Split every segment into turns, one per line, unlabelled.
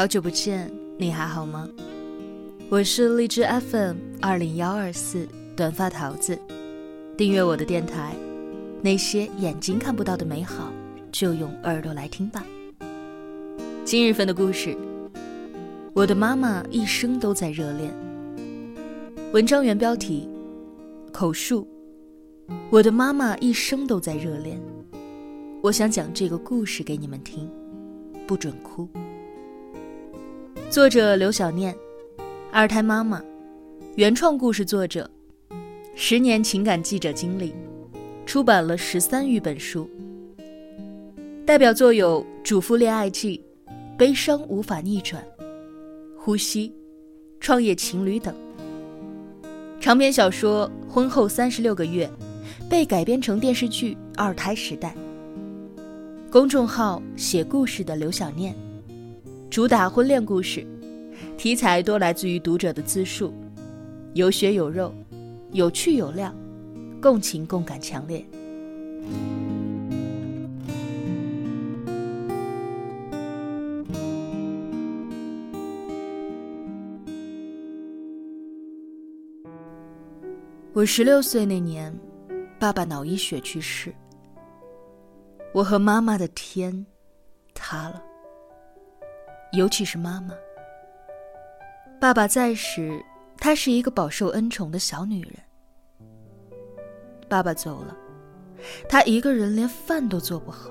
好久不见，你还好吗？我是荔枝 FM 二零幺二四短发桃子，订阅我的电台，那些眼睛看不到的美好，就用耳朵来听吧。今日份的故事，我的妈妈一生都在热恋。文章原标题：口述。我的妈妈一生都在热恋。我想讲这个故事给你们听，不准哭。作者刘小念，二胎妈妈，原创故事作者，十年情感记者经历，出版了十三余本书。代表作有《主妇恋爱记》《悲伤无法逆转》《呼吸》《创业情侣》等。长篇小说《婚后三十六个月》被改编成电视剧《二胎时代》。公众号写故事的刘小念。主打婚恋故事，题材多来自于读者的自述，有血有肉，有趣有料，共情共感强烈。我十六岁那年，爸爸脑溢血去世，我和妈妈的天塌了。尤其是妈妈。爸爸在时，她是一个饱受恩宠的小女人。爸爸走了，她一个人连饭都做不好，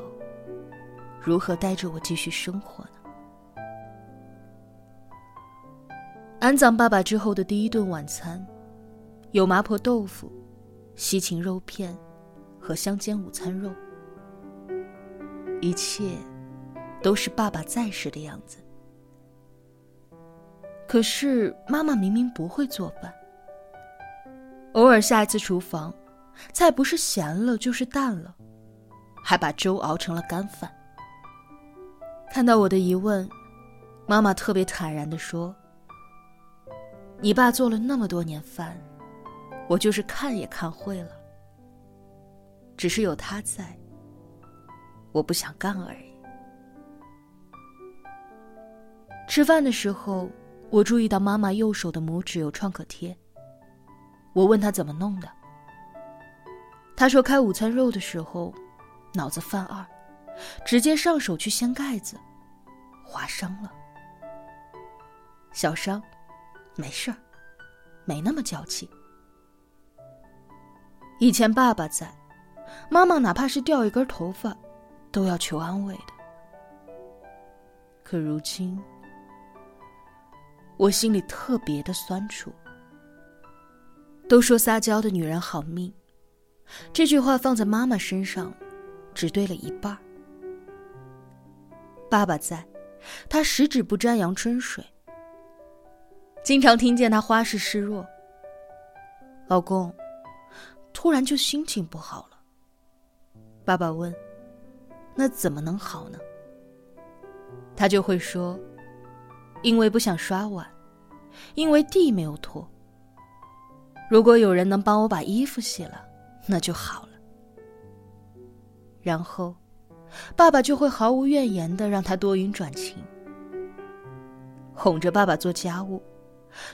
如何带着我继续生活呢？安葬爸爸之后的第一顿晚餐，有麻婆豆腐、西芹肉片和香煎午餐肉，一切都是爸爸在时的样子。可是妈妈明明不会做饭，偶尔下一次厨房，菜不是咸了就是淡了，还把粥熬成了干饭。看到我的疑问，妈妈特别坦然的说：“你爸做了那么多年饭，我就是看也看会了，只是有他在，我不想干而已。”吃饭的时候。我注意到妈妈右手的拇指有创可贴。我问她怎么弄的。她说开午餐肉的时候，脑子犯二，直接上手去掀盖子，划伤了。小伤，没事儿，没那么娇气。以前爸爸在，妈妈哪怕是掉一根头发，都要求安慰的。可如今。我心里特别的酸楚。都说撒娇的女人好命，这句话放在妈妈身上，只对了一半。爸爸在，他十指不沾阳春水。经常听见他花式示弱。老公，突然就心情不好了。爸爸问：“那怎么能好呢？”他就会说。因为不想刷碗，因为地没有拖。如果有人能帮我把衣服洗了，那就好了。然后，爸爸就会毫无怨言的让他多云转晴，哄着爸爸做家务，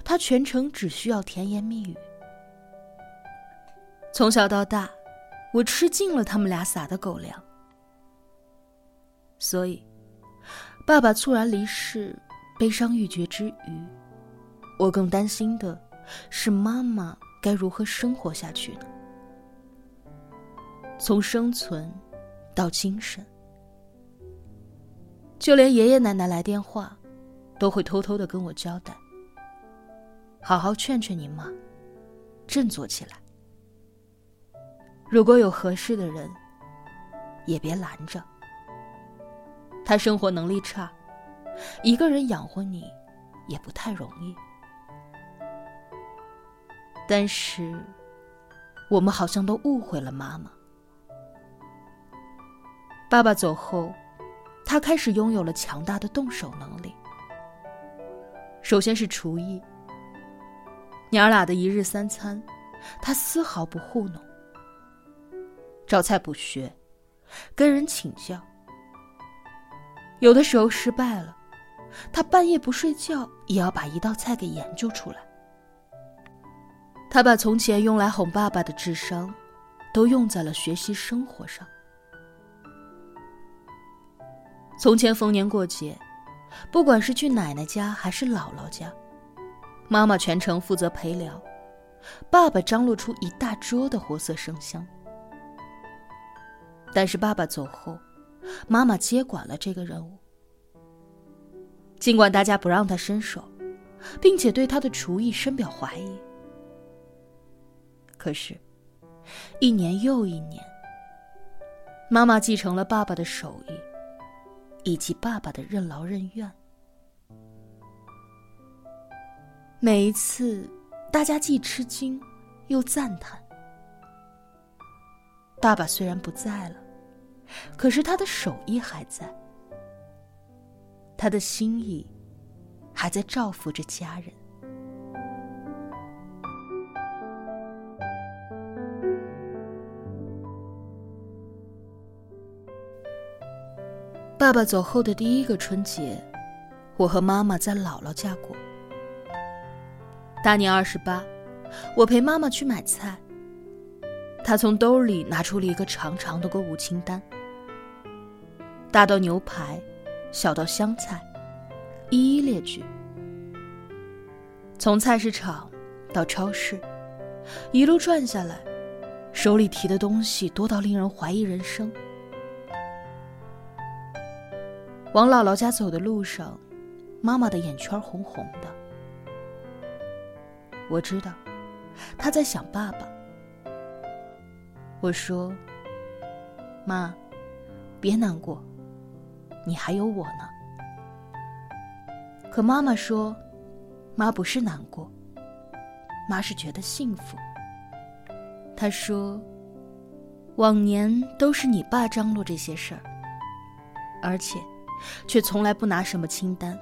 他全程只需要甜言蜜语。从小到大，我吃尽了他们俩撒的狗粮，所以，爸爸猝然离世。悲伤欲绝之余，我更担心的是妈妈该如何生活下去呢？从生存到精神，就连爷爷奶奶来电话，都会偷偷的跟我交代：“好好劝劝你妈，振作起来。如果有合适的人，也别拦着。他生活能力差。”一个人养活你，也不太容易。但是，我们好像都误会了妈妈。爸爸走后，他开始拥有了强大的动手能力。首先是厨艺，娘俩的一日三餐，他丝毫不糊弄。找菜不学，跟人请教。有的时候失败了。他半夜不睡觉也要把一道菜给研究出来。他把从前用来哄爸爸的智商，都用在了学习生活上。从前逢年过节，不管是去奶奶家还是姥姥家，妈妈全程负责陪聊，爸爸张罗出一大桌的活色生香。但是爸爸走后，妈妈接管了这个任务。尽管大家不让他伸手，并且对他的厨艺深表怀疑。可是，一年又一年，妈妈继承了爸爸的手艺，以及爸爸的任劳任怨。每一次，大家既吃惊，又赞叹。爸爸虽然不在了，可是他的手艺还在，他的心意还在照拂着家人。爸爸走后的第一个春节，我和妈妈在姥姥家过。大年二十八，我陪妈妈去买菜。她从兜里拿出了一个长长的购物清单，大到牛排，小到香菜，一一列举。从菜市场到超市，一路转下来，手里提的东西多到令人怀疑人生。往姥姥家走的路上，妈妈的眼圈红红的。我知道，她在想爸爸。我说：“妈，别难过，你还有我呢。”可妈妈说：“妈不是难过，妈是觉得幸福。”她说：“往年都是你爸张罗这些事儿，而且……”却从来不拿什么清单，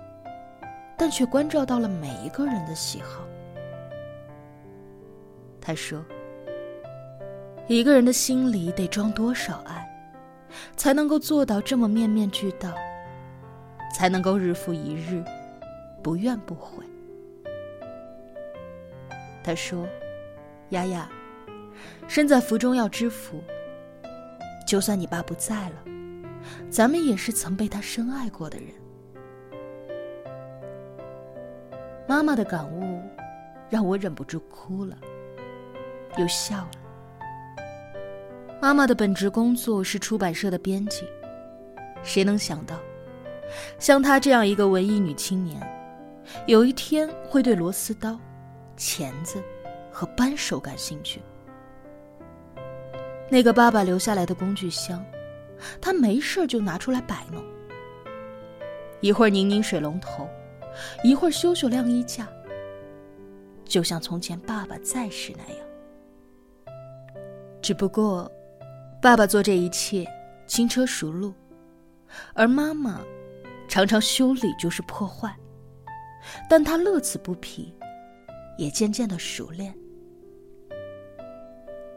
但却关照到了每一个人的喜好。他说：“一个人的心里得装多少爱，才能够做到这么面面俱到，才能够日复一日，不怨不悔。”他说：“丫丫，身在福中要知福。就算你爸不在了。”咱们也是曾被他深爱过的人。妈妈的感悟，让我忍不住哭了，又笑了。妈妈的本职工作是出版社的编辑，谁能想到，像她这样一个文艺女青年，有一天会对螺丝刀、钳子和扳手感兴趣？那个爸爸留下来的工具箱。他没事就拿出来摆弄，一会儿拧拧水龙头，一会儿修修晾衣架，就像从前爸爸在时那样。只不过，爸爸做这一切轻车熟路，而妈妈常常修理就是破坏，但他乐此不疲，也渐渐的熟练。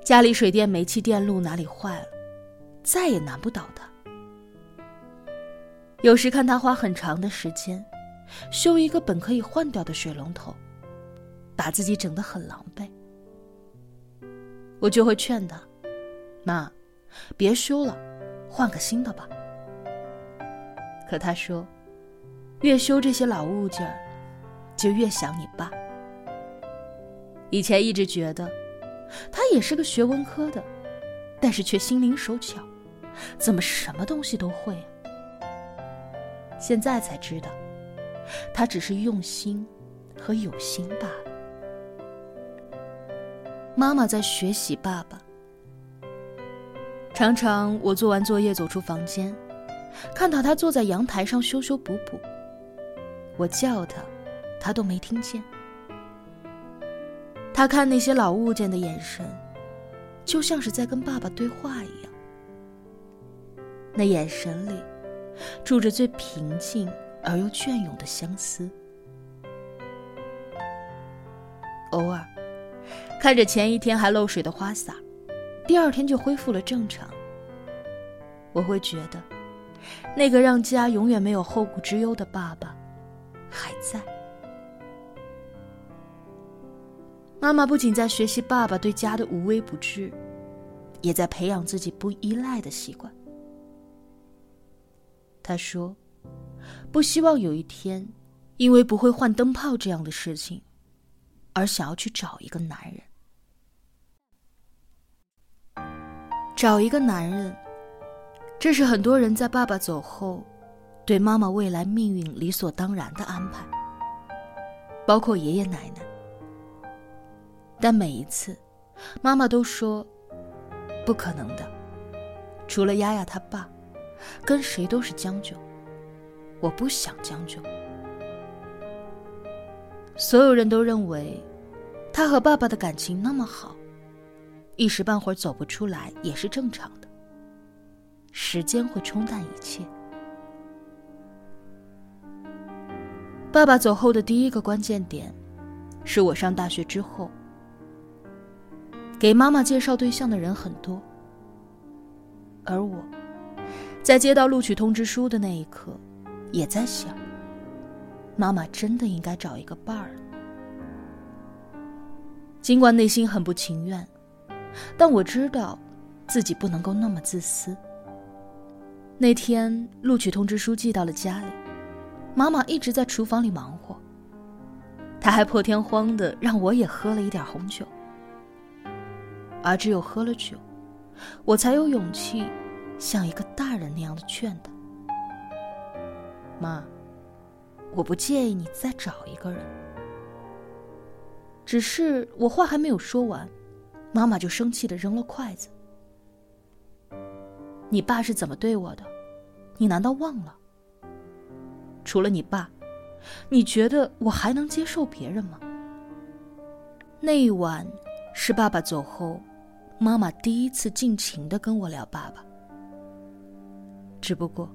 家里水电煤气电路哪里坏了？再也难不倒他。有时看他花很长的时间修一个本可以换掉的水龙头，把自己整得很狼狈，我就会劝他：“妈，别修了，换个新的吧。”可他说：“越修这些老物件，就越想你爸。”以前一直觉得他也是个学文科的，但是却心灵手巧。怎么什么东西都会？现在才知道，他只是用心和有心罢了。妈妈在学习爸爸。常常我做完作业走出房间，看到他坐在阳台上修修补补。我叫他，他都没听见。他看那些老物件的眼神，就像是在跟爸爸对话一样。那眼神里，住着最平静而又隽永的相思。偶尔，看着前一天还漏水的花洒，第二天就恢复了正常，我会觉得，那个让家永远没有后顾之忧的爸爸，还在。妈妈不仅在学习爸爸对家的无微不至，也在培养自己不依赖的习惯。她说：“不希望有一天，因为不会换灯泡这样的事情，而想要去找一个男人。找一个男人，这是很多人在爸爸走后，对妈妈未来命运理所当然的安排，包括爷爷奶奶。”但每一次，妈妈都说：“不可能的，除了丫丫他爸，跟谁都是将就。我不想将就。”所有人都认为，他和爸爸的感情那么好，一时半会儿走不出来也是正常的。时间会冲淡一切。爸爸走后的第一个关键点，是我上大学之后。给妈妈介绍对象的人很多，而我，在接到录取通知书的那一刻，也在想：妈妈真的应该找一个伴儿。尽管内心很不情愿，但我知道，自己不能够那么自私。那天录取通知书寄到了家里，妈妈一直在厨房里忙活，她还破天荒的让我也喝了一点红酒。而只有喝了酒，我才有勇气像一个大人那样的劝她：“妈，我不介意你再找一个人。只是我话还没有说完，妈妈就生气的扔了筷子。你爸是怎么对我的？你难道忘了？除了你爸，你觉得我还能接受别人吗？那一晚是爸爸走后。”妈妈第一次尽情的跟我聊爸爸，只不过，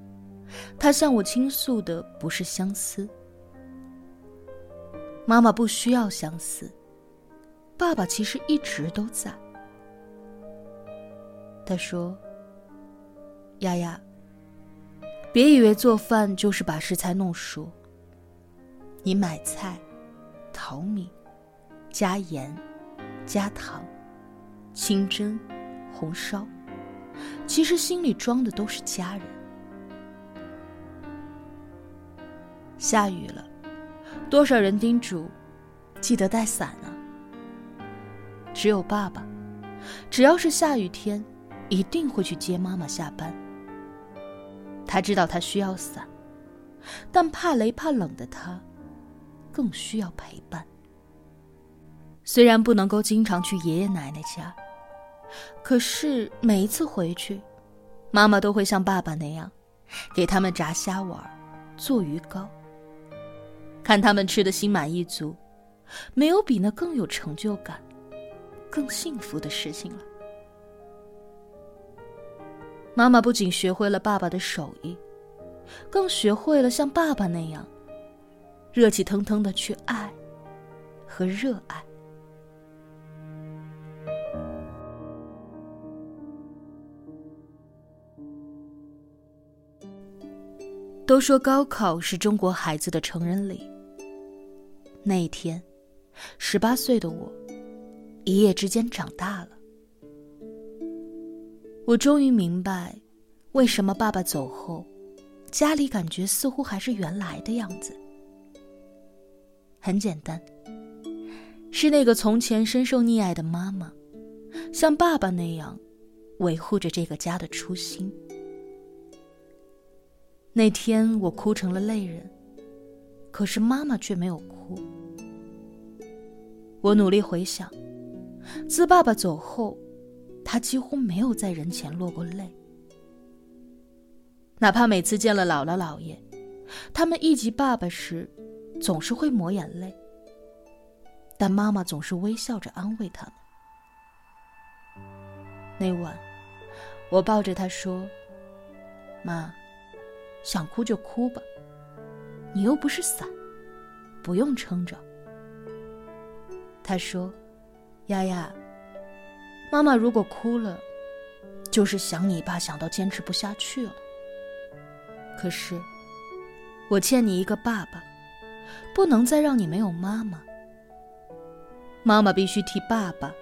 她向我倾诉的不是相思。妈妈不需要相思，爸爸其实一直都在。他说：“丫丫，别以为做饭就是把食材弄熟。你买菜、淘米、加盐、加糖。”清蒸、红烧，其实心里装的都是家人。下雨了，多少人叮嘱，记得带伞啊。只有爸爸，只要是下雨天，一定会去接妈妈下班。他知道他需要伞，但怕雷怕冷的他，更需要陪伴。虽然不能够经常去爷爷奶奶家。可是每一次回去，妈妈都会像爸爸那样，给他们炸虾丸、做鱼糕。看他们吃的心满意足，没有比那更有成就感、更幸福的事情了。妈妈不仅学会了爸爸的手艺，更学会了像爸爸那样，热气腾腾的去爱和热爱。都说高考是中国孩子的成人礼。那一天，十八岁的我，一夜之间长大了。我终于明白，为什么爸爸走后，家里感觉似乎还是原来的样子。很简单，是那个从前深受溺爱的妈妈，像爸爸那样，维护着这个家的初心。那天我哭成了泪人，可是妈妈却没有哭。我努力回想，自爸爸走后，他几乎没有在人前落过泪。哪怕每次见了姥姥姥爷，他们忆及爸爸时，总是会抹眼泪，但妈妈总是微笑着安慰他们。那晚，我抱着他说：“妈。”想哭就哭吧，你又不是伞，不用撑着。他说：“丫丫，妈妈如果哭了，就是想你爸想到坚持不下去了。可是，我欠你一个爸爸，不能再让你没有妈妈。妈妈必须替爸爸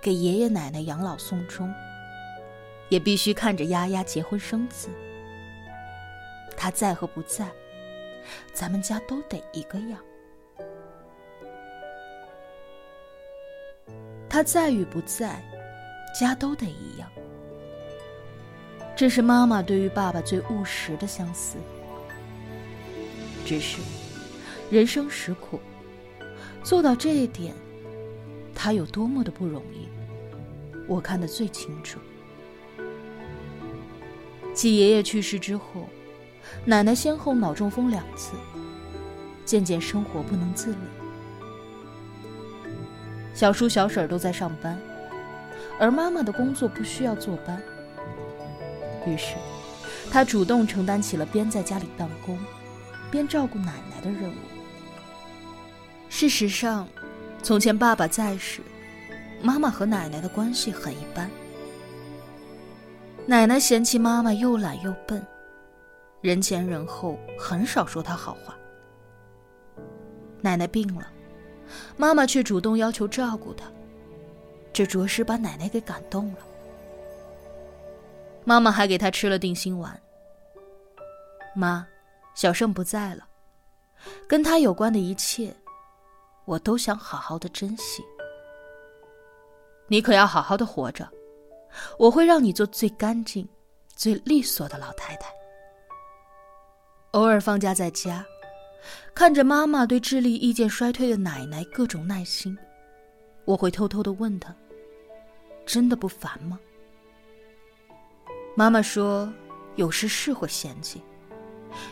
给爷爷奶奶养老送终，也必须看着丫丫结婚生子。他在和不在，咱们家都得一个样。他在与不在，家都得一样。这是妈妈对于爸爸最务实的相思。只是，人生实苦，做到这一点，他有多么的不容易，我看得最清楚。继爷爷去世之后，奶奶先后脑中风两次，渐渐生活不能自理。小叔小婶都在上班，而妈妈的工作不需要坐班。于是，他主动承担起了边在家里办公，边照顾奶奶的任务。事实上，从前爸爸在时，妈妈和奶奶的关系很一般。奶奶嫌弃妈妈又懒又笨，人前人后很少说她好话。奶奶病了，妈妈却主动要求照顾她，这着实把奶奶给感动了。妈妈还给他吃了定心丸。妈，小盛不在了，跟他有关的一切，我都想好好的珍惜。你可要好好的活着，我会让你做最干净、最利索的老太太。偶尔放假在家，看着妈妈对智力意见衰退的奶奶各种耐心，我会偷偷的问她：真的不烦吗？妈妈说，有时是会嫌弃，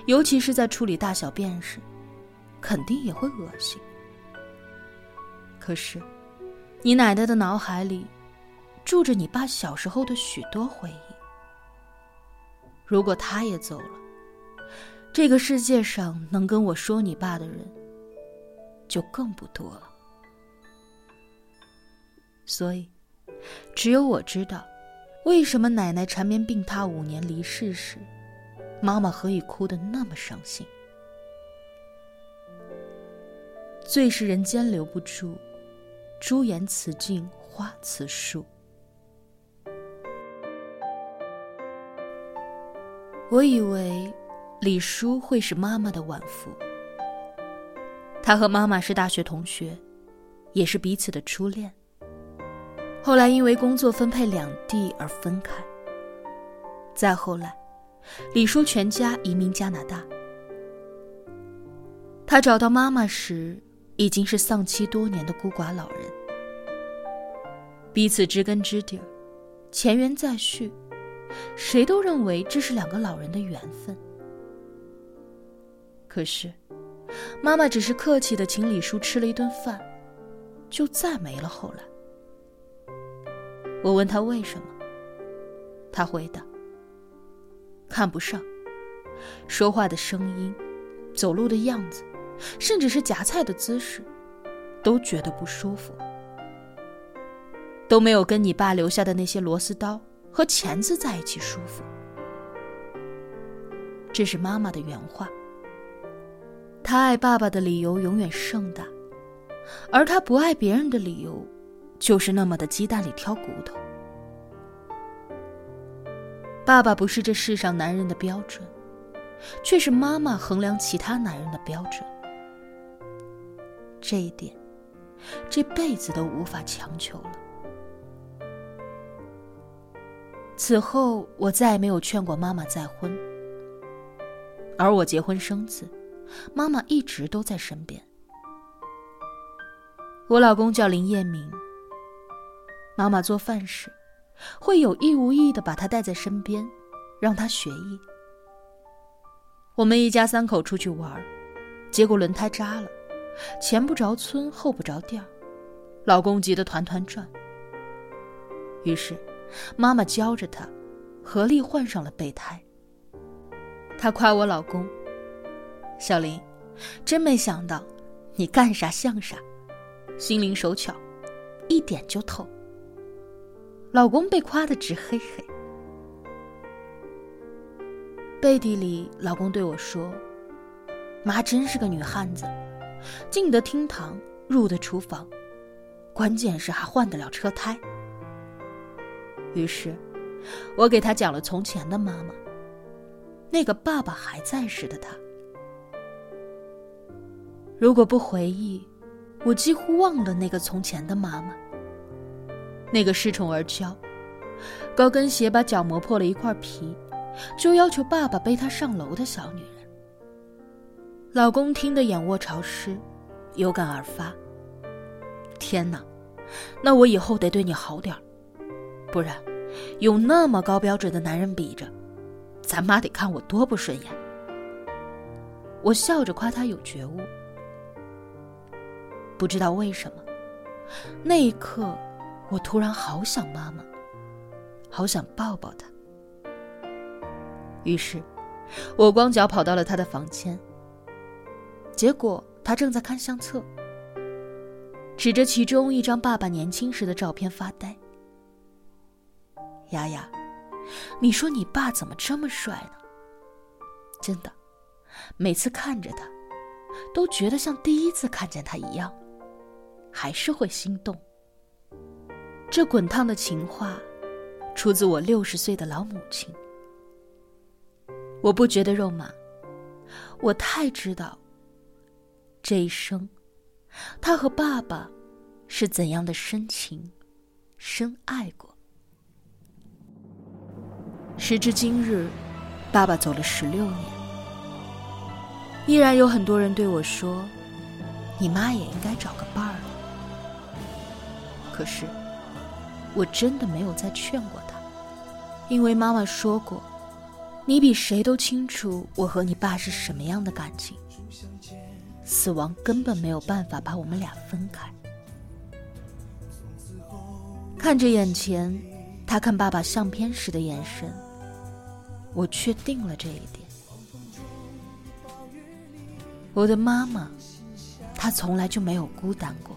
尤其是在处理大小便时，肯定也会恶心。可是，你奶奶的脑海里，住着你爸小时候的许多回忆。如果他也走了，这个世界上能跟我说你爸的人，就更不多了。所以，只有我知道。为什么奶奶缠绵病榻五年离世时，妈妈何以哭得那么伤心？最是人间留不住，朱颜辞镜花辞树。我以为李叔会是妈妈的晚福。他和妈妈是大学同学，也是彼此的初恋。后来因为工作分配两地而分开。再后来，李叔全家移民加拿大。他找到妈妈时，已经是丧妻多年的孤寡老人。彼此知根知底儿，前缘再续，谁都认为这是两个老人的缘分。可是，妈妈只是客气的请李叔吃了一顿饭，就再没了后来。我问他为什么，他回答：“看不上，说话的声音，走路的样子，甚至是夹菜的姿势，都觉得不舒服，都没有跟你爸留下的那些螺丝刀和钳子在一起舒服。”这是妈妈的原话。他爱爸爸的理由永远盛大，而他不爱别人的理由。就是那么的鸡蛋里挑骨头。爸爸不是这世上男人的标准，却是妈妈衡量其他男人的标准。这一点，这辈子都无法强求了。此后，我再也没有劝过妈妈再婚，而我结婚生子，妈妈一直都在身边。我老公叫林彦明。妈妈做饭时，会有意无意的把他带在身边，让他学艺。我们一家三口出去玩，结果轮胎扎了，前不着村后不着店老公急得团团转。于是，妈妈教着他，合力换上了备胎。他夸我老公：“小林，真没想到，你干啥像啥，心灵手巧，一点就透。”老公被夸得直嘿嘿，背地里老公对我说：“妈真是个女汉子，进得厅堂，入得厨房，关键是还换得了车胎。于是，我给他讲了从前的妈妈，那个爸爸还在时的她。如果不回忆，我几乎忘了那个从前的妈妈。那个恃宠而骄，高跟鞋把脚磨破了一块皮，就要求爸爸背她上楼的小女人。老公听得眼窝潮湿，有感而发。天哪，那我以后得对你好点不然，有那么高标准的男人比着，咱妈得看我多不顺眼。我笑着夸他有觉悟。不知道为什么，那一刻，我突然好想妈妈，好想抱抱她。于是，我光脚跑到了她的房间。结果他正在看相册，指着其中一张爸爸年轻时的照片发呆。丫丫，你说你爸怎么这么帅呢？真的，每次看着他，都觉得像第一次看见他一样，还是会心动。这滚烫的情话，出自我六十岁的老母亲。我不觉得肉麻，我太知道。这一生，他和爸爸是怎样的深情、深爱过？时至今日，爸爸走了十六年，依然有很多人对我说：“你妈也应该找个伴儿。”可是，我真的没有再劝过他，因为妈妈说过：“你比谁都清楚我和你爸是什么样的感情。”死亡根本没有办法把我们俩分开。看着眼前他看爸爸相片时的眼神，我确定了这一点。我的妈妈，她从来就没有孤单过，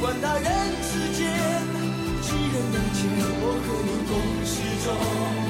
管他人世间几人能见，我和你共始终。